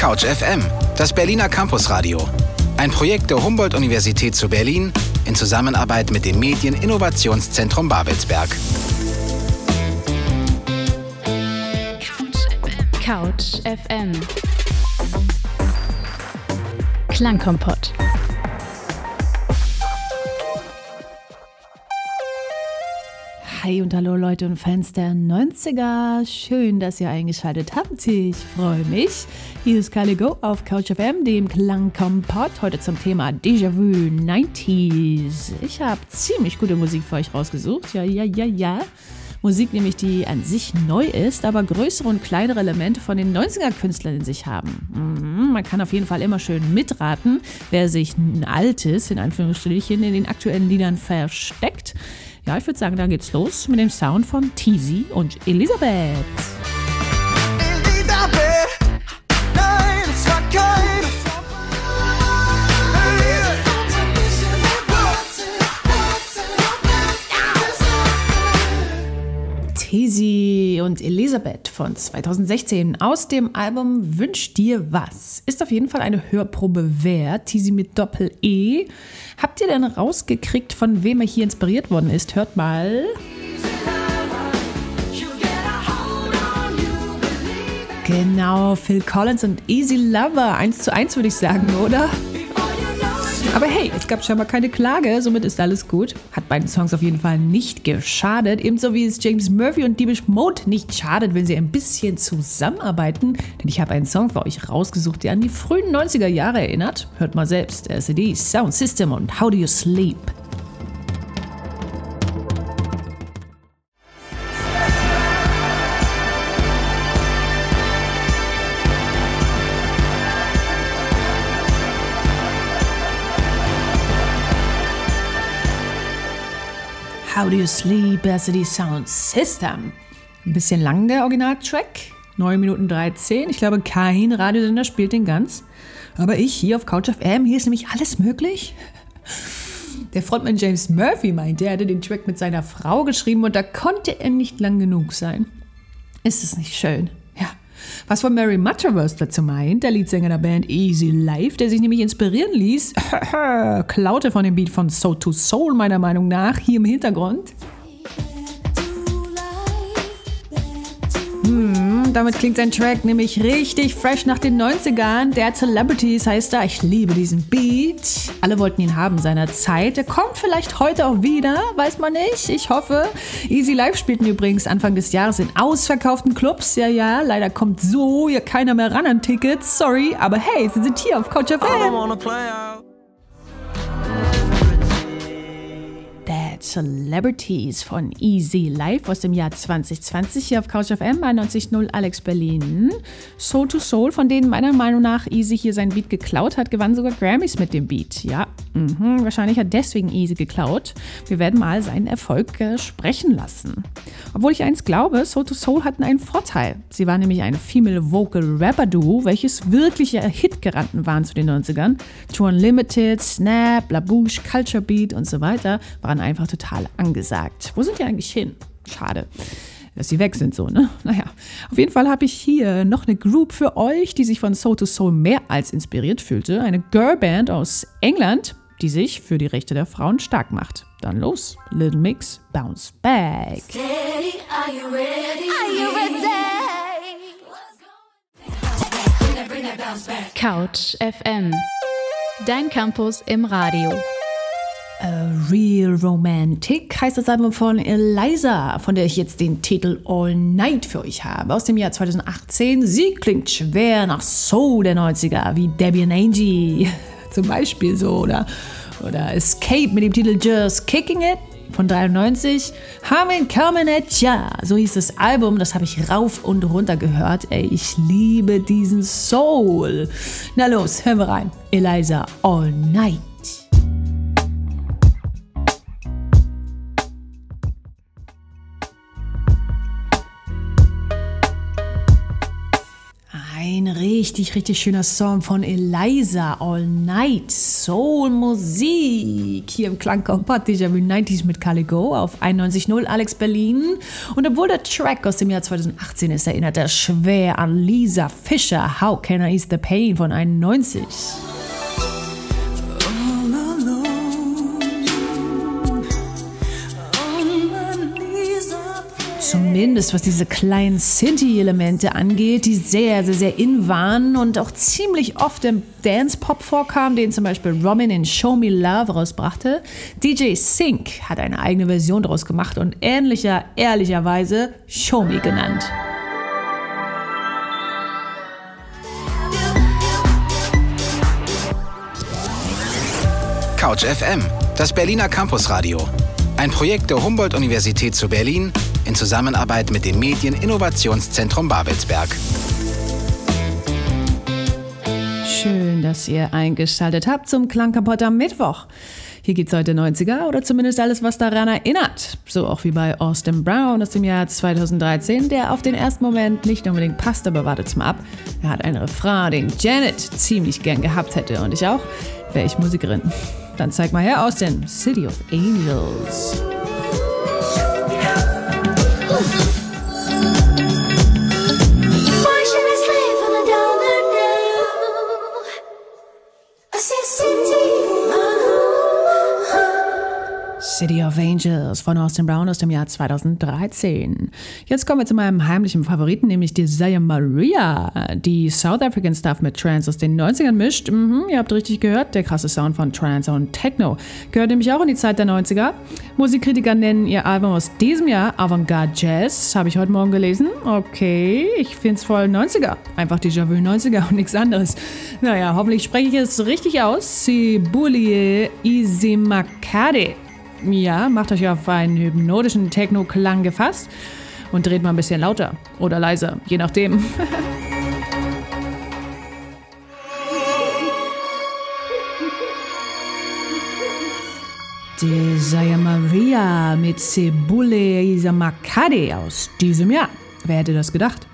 Couch FM, das Berliner Campusradio. Ein Projekt der Humboldt-Universität zu Berlin in Zusammenarbeit mit dem Medieninnovationszentrum Babelsberg. Couch FM. Klangkompott. Hi und hallo Leute und Fans der 90er. Schön, dass ihr eingeschaltet habt. Ich freue mich. Hier ist Caligo auf Couch FM, dem Klangkompott. Heute zum Thema Déjà-vu 90s. Ich habe ziemlich gute Musik für euch rausgesucht. Ja, ja, ja, ja. Musik nämlich, die an sich neu ist, aber größere und kleinere Elemente von den 90er-Künstlern in sich haben. Mhm, man kann auf jeden Fall immer schön mitraten, wer sich ein altes, in Anführungsstrichen, in den aktuellen Liedern versteckt. Ja, ich würde sagen, da geht's los mit dem Sound von Teasy und Elisabeth. Elisabeth, Teasy und Elisabeth von 2016 aus dem Album Wünsch dir was. Ist auf jeden Fall eine Hörprobe wert. Teasy mit Doppel-E. Habt ihr denn rausgekriegt, von wem er hier inspiriert worden ist? Hört mal. Genau, Phil Collins und Easy Lover. Eins zu eins würde ich sagen, oder? Aber hey, es gab scheinbar keine Klage, somit ist alles gut. Hat beiden Songs auf jeden Fall nicht geschadet, ebenso wie es James Murphy und Deepish Mode nicht schadet, wenn sie ein bisschen zusammenarbeiten. Denn ich habe einen Song für euch rausgesucht, der an die frühen 90er Jahre erinnert. Hört mal selbst, LCD, Sound System und How Do You Sleep. How Do You Sleep, LCD Sound System. Ein bisschen lang der Originaltrack, 9 Minuten 13. Ich glaube, kein Radiosender spielt den ganz. Aber ich hier auf Couch FM, hier ist nämlich alles möglich. Der Frontmann James Murphy meinte, er hätte den Track mit seiner Frau geschrieben und da konnte er nicht lang genug sein. Ist es nicht schön? Was von Mary Butterworth dazu meint, der Leadsänger der Band Easy Life, der sich nämlich inspirieren ließ, klaute von dem Beat von Soul to Soul meiner Meinung nach hier im Hintergrund. Hm, damit klingt sein Track nämlich richtig fresh nach den 90ern. Der Celebrities heißt er. Ich liebe diesen Beat. Alle wollten ihn haben seiner Zeit. Er kommt vielleicht heute auch wieder, weiß man nicht. Ich hoffe. Easy Life spielten übrigens Anfang des Jahres in ausverkauften Clubs. Ja, ja, leider kommt so hier keiner mehr ran an Tickets. Sorry, aber hey, sie sind hier auf Couch FM. Bad Celebrities von Easy Life aus dem Jahr 2020 hier auf Couch FM 91.0 Alex Berlin. Soul to Soul, von denen meiner Meinung nach Easy hier sein Beat geklaut hat, gewann sogar Grammys mit dem Beat. Ja, mhm, wahrscheinlich hat deswegen Easy geklaut. Wir werden mal seinen Erfolg äh, sprechen lassen. Obwohl ich eins glaube, Soul to Soul hatten einen Vorteil. Sie waren nämlich ein Female Vocal Rapper Duo, welches wirkliche Hitgaranten waren zu den 90ern. Two Unlimited, Snap, La Bouche, Culture Beat und so weiter waren einfach total angesagt. Wo sind die eigentlich hin? Schade. Dass sie weg sind, so, ne? Naja. Auf jeden Fall habe ich hier noch eine Group für euch, die sich von Soul to Soul mehr als inspiriert fühlte. Eine Girlband aus England, die sich für die Rechte der Frauen stark macht. Dann los. Little Mix, Bounce Back. Steady, are you ready? Are you ready? Couch FM. Dein Campus im Radio. A Real Romantic heißt das Album von Eliza, von der ich jetzt den Titel All Night für euch habe, aus dem Jahr 2018. Sie klingt schwer nach Soul der 90er, wie Debbie and Angie zum Beispiel so, oder, oder Escape mit dem Titel Just Kicking It von 93. Humming Coming at Ya, so hieß das Album, das habe ich rauf und runter gehört. Ey, ich liebe diesen Soul. Na los, hören wir rein. Eliza All Night. Richtig, richtig schöner Song von Eliza All Night. Soul Musik. Hier im Klangkompakt Déjà Vu 90s mit Caligo auf 91.0 Alex Berlin. Und obwohl der Track aus dem Jahr 2018 ist, erinnert er schwer an Lisa Fischer. How Can I Ease the Pain von 91. Zumindest was diese kleinen Synthie-Elemente angeht, die sehr, sehr, sehr in waren und auch ziemlich oft im Dance-Pop vorkamen, den zum Beispiel Robin in Show Me Love rausbrachte. DJ Sync hat eine eigene Version daraus gemacht und ähnlicher, ehrlicherweise Show Me genannt. Couch FM, das Berliner Campusradio. Ein Projekt der Humboldt-Universität zu Berlin in Zusammenarbeit mit dem Medieninnovationszentrum Babelsberg. Schön, dass ihr eingeschaltet habt zum Klangkampott am Mittwoch. Hier gibt's heute 90er oder zumindest alles, was daran erinnert. So auch wie bei Austin Brown aus dem Jahr 2013, der auf den ersten Moment nicht unbedingt passt, aber wartet's mal ab. Er hat einen Refrain, den Janet ziemlich gern gehabt hätte und ich auch, wäre ich Musikerin. Dann zeig mal her Austin, City of Angels. house. City of Angels von Austin Brown aus dem Jahr 2013. Jetzt kommen wir zu meinem heimlichen Favoriten, nämlich Desire Maria, die South African Stuff mit Trance aus den 90ern mischt. Mhm, ihr habt richtig gehört, der krasse Sound von Trance und Techno. Gehört nämlich auch in die Zeit der 90er. Musikkritiker nennen ihr Album aus diesem Jahr Avantgarde Jazz, habe ich heute Morgen gelesen. Okay, ich finde es voll 90er. Einfach Déjà-vu 90er und nichts anderes. Naja, hoffentlich spreche ich es richtig aus. Sibulie Isimakade. Ja, macht euch auf einen hypnotischen Techno-Klang gefasst und dreht mal ein bisschen lauter oder leiser, je nachdem. Desire Maria mit Cebule Isamakade aus diesem Jahr. Wer hätte das gedacht?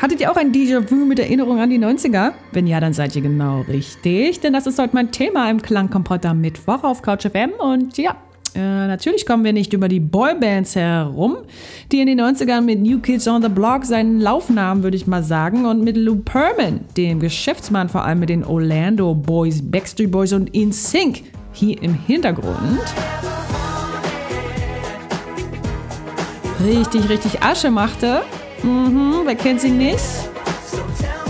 Hattet ihr auch ein Déjà-vu mit Erinnerung an die 90er? Wenn ja, dann seid ihr genau richtig, denn das ist heute mein Thema im Klangkompott am Mittwoch auf Couch FM und ja, äh, natürlich kommen wir nicht über die Boybands herum, die in den 90ern mit New Kids on the Block seinen Lauf nahmen, würde ich mal sagen, und mit Lou Pearlman, dem Geschäftsmann vor allem mit den Orlando Boys, Backstreet Boys und In Sync hier im Hintergrund. Richtig, richtig Asche machte. Mhm, wer kennt sie nicht?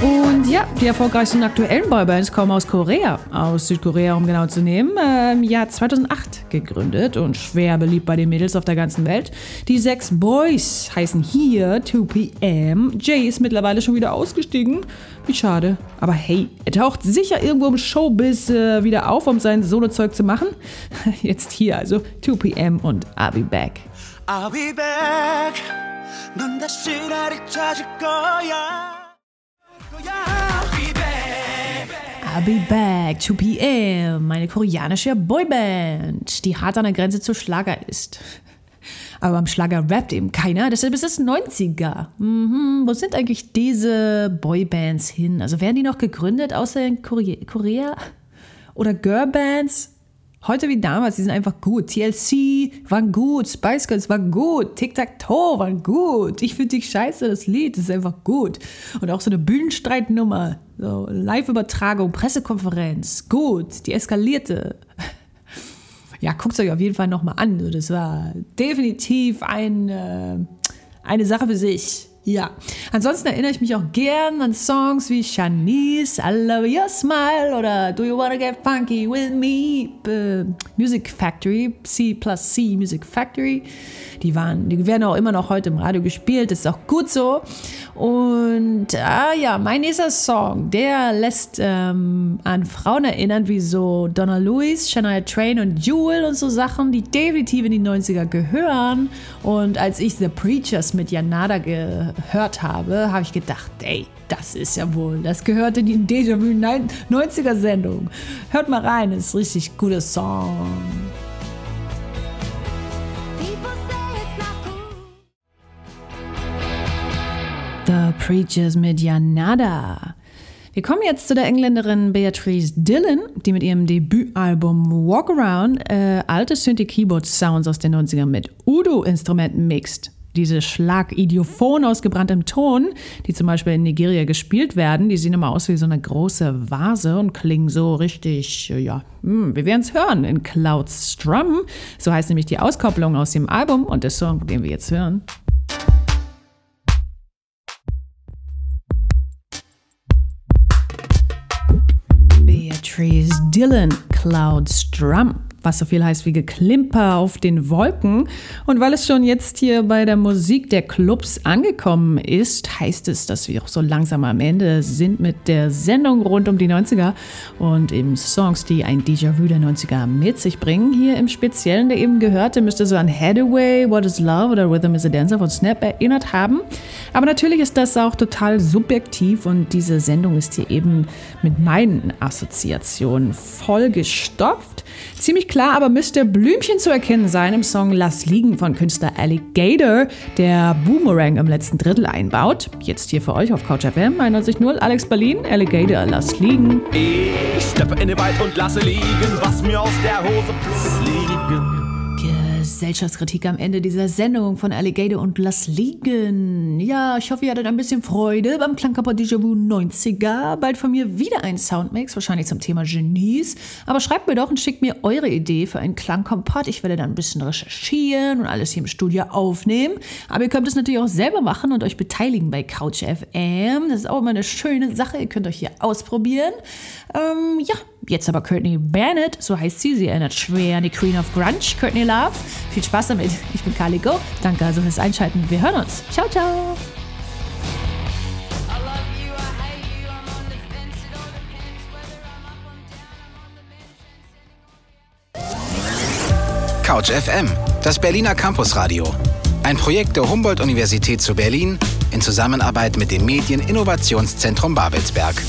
Und ja, die erfolgreichsten aktuellen Boybands kommen aus Korea, aus Südkorea, um genau zu nehmen. äh, Im Jahr 2008 gegründet und schwer beliebt bei den Mädels auf der ganzen Welt. Die sechs Boys heißen hier 2PM. Jay ist mittlerweile schon wieder ausgestiegen. Wie schade. Aber hey, er taucht sicher irgendwo im Showbiz äh, wieder auf, um sein Solozeug zu machen. Jetzt hier also 2PM und I'll be back. I'll be back. 넌 다시 나를 찾을 거야. 거야. I'll be back, 2PM, meine koreanische Boyband, die hart an der Grenze zu Schlager ist. Aber am Schlager rappt eben keiner, deshalb ist es 90er. Mhm, wo sind eigentlich diese Boybands hin? Also werden die noch gegründet außer in Korea? Korea? Oder Girlbands? Heute wie damals, die sind einfach gut. TLC waren gut, Spice Girls war gut, Tic Tac Toe waren gut. Ich finde dich scheiße, das Lied ist einfach gut. Und auch so eine Bühnenstreitnummer, so Live-Übertragung, Pressekonferenz, gut, die eskalierte. Ja, guckt euch auf jeden Fall nochmal an. Das war definitiv ein, äh, eine Sache für sich. Ja. Ansonsten erinnere ich mich auch gern an Songs wie Shanice, I Love Your Smile oder Do You Wanna Get Funky With Me? Äh, Music Factory, C plus C Music Factory. Die, waren, die werden auch immer noch heute im Radio gespielt, das ist auch gut so. Und ah ja, mein nächster Song, der lässt ähm, an Frauen erinnern, wie so Donna Lewis, Shania Twain und Jewel und so Sachen, die definitiv in die 90er gehören. Und als ich The Preachers mit Janada gehört habe, habe ich gedacht, ey, das ist ja wohl, das gehört in die Déjà-vu 90er Sendung. Hört mal rein, ist ein richtig guter Song. The Preachers mit Janada. Wir kommen jetzt zu der Engländerin Beatrice Dillon, die mit ihrem Debütalbum Walk Around äh, alte Synthie-Keyboard-Sounds aus den 90ern mit Udo-Instrumenten mixt. Diese Schlagidiophon aus gebranntem Ton, die zum Beispiel in Nigeria gespielt werden, die sehen immer aus wie so eine große Vase und klingen so richtig, ja, hm, wir werden es hören in Clouds Strum. So heißt nämlich die Auskopplung aus dem Album und der Song, den wir jetzt hören. Beatrice Dillon, Clouds Drum was so viel heißt wie Geklimper auf den Wolken. Und weil es schon jetzt hier bei der Musik der Clubs angekommen ist, heißt es, dass wir auch so langsam am Ende sind mit der Sendung rund um die 90er und eben Songs, die ein Déjà-vu der 90er mit sich bringen. Hier im Speziellen, der eben gehörte, müsste so an Hathaway, What is Love oder Rhythm is a Dancer von Snap erinnert haben. Aber natürlich ist das auch total subjektiv und diese Sendung ist hier eben mit meinen Assoziationen vollgestopft. Ziemlich klar aber müsste Blümchen zu erkennen sein im Song Lass liegen von Künstler Alligator, der Boomerang im letzten Drittel einbaut. Jetzt hier für euch auf Couch FM 91.0 Alex Berlin, Alligator, lass liegen. Ich steppe in den Wald und lasse liegen, was mir aus der Hose plumpst. Liegen. Gesellschaftskritik am Ende dieser Sendung von Alligator und Lass liegen. Ja, ich hoffe, ihr hattet ein bisschen Freude beim Klangkörper Déjà-vu 90er. Bald von mir wieder ein Soundmix, wahrscheinlich zum Thema Genies. Aber schreibt mir doch und schickt mir eure Idee für einen Klangkompott. Ich werde dann ein bisschen recherchieren und alles hier im Studio aufnehmen. Aber ihr könnt es natürlich auch selber machen und euch beteiligen bei Couch FM. Das ist auch immer eine schöne Sache. Ihr könnt euch hier ausprobieren. Ähm, ja, Jetzt aber Courtney Bennett, so heißt sie. Sie erinnert schwer an die Queen of Grunge, Courtney Love. Viel Spaß damit. Ich bin Carly Go. Danke also fürs Einschalten. Wir hören uns. Ciao, ciao. Couch FM, das Berliner Campusradio. Ein Projekt der Humboldt-Universität zu Berlin in Zusammenarbeit mit dem Medieninnovationszentrum Babelsberg.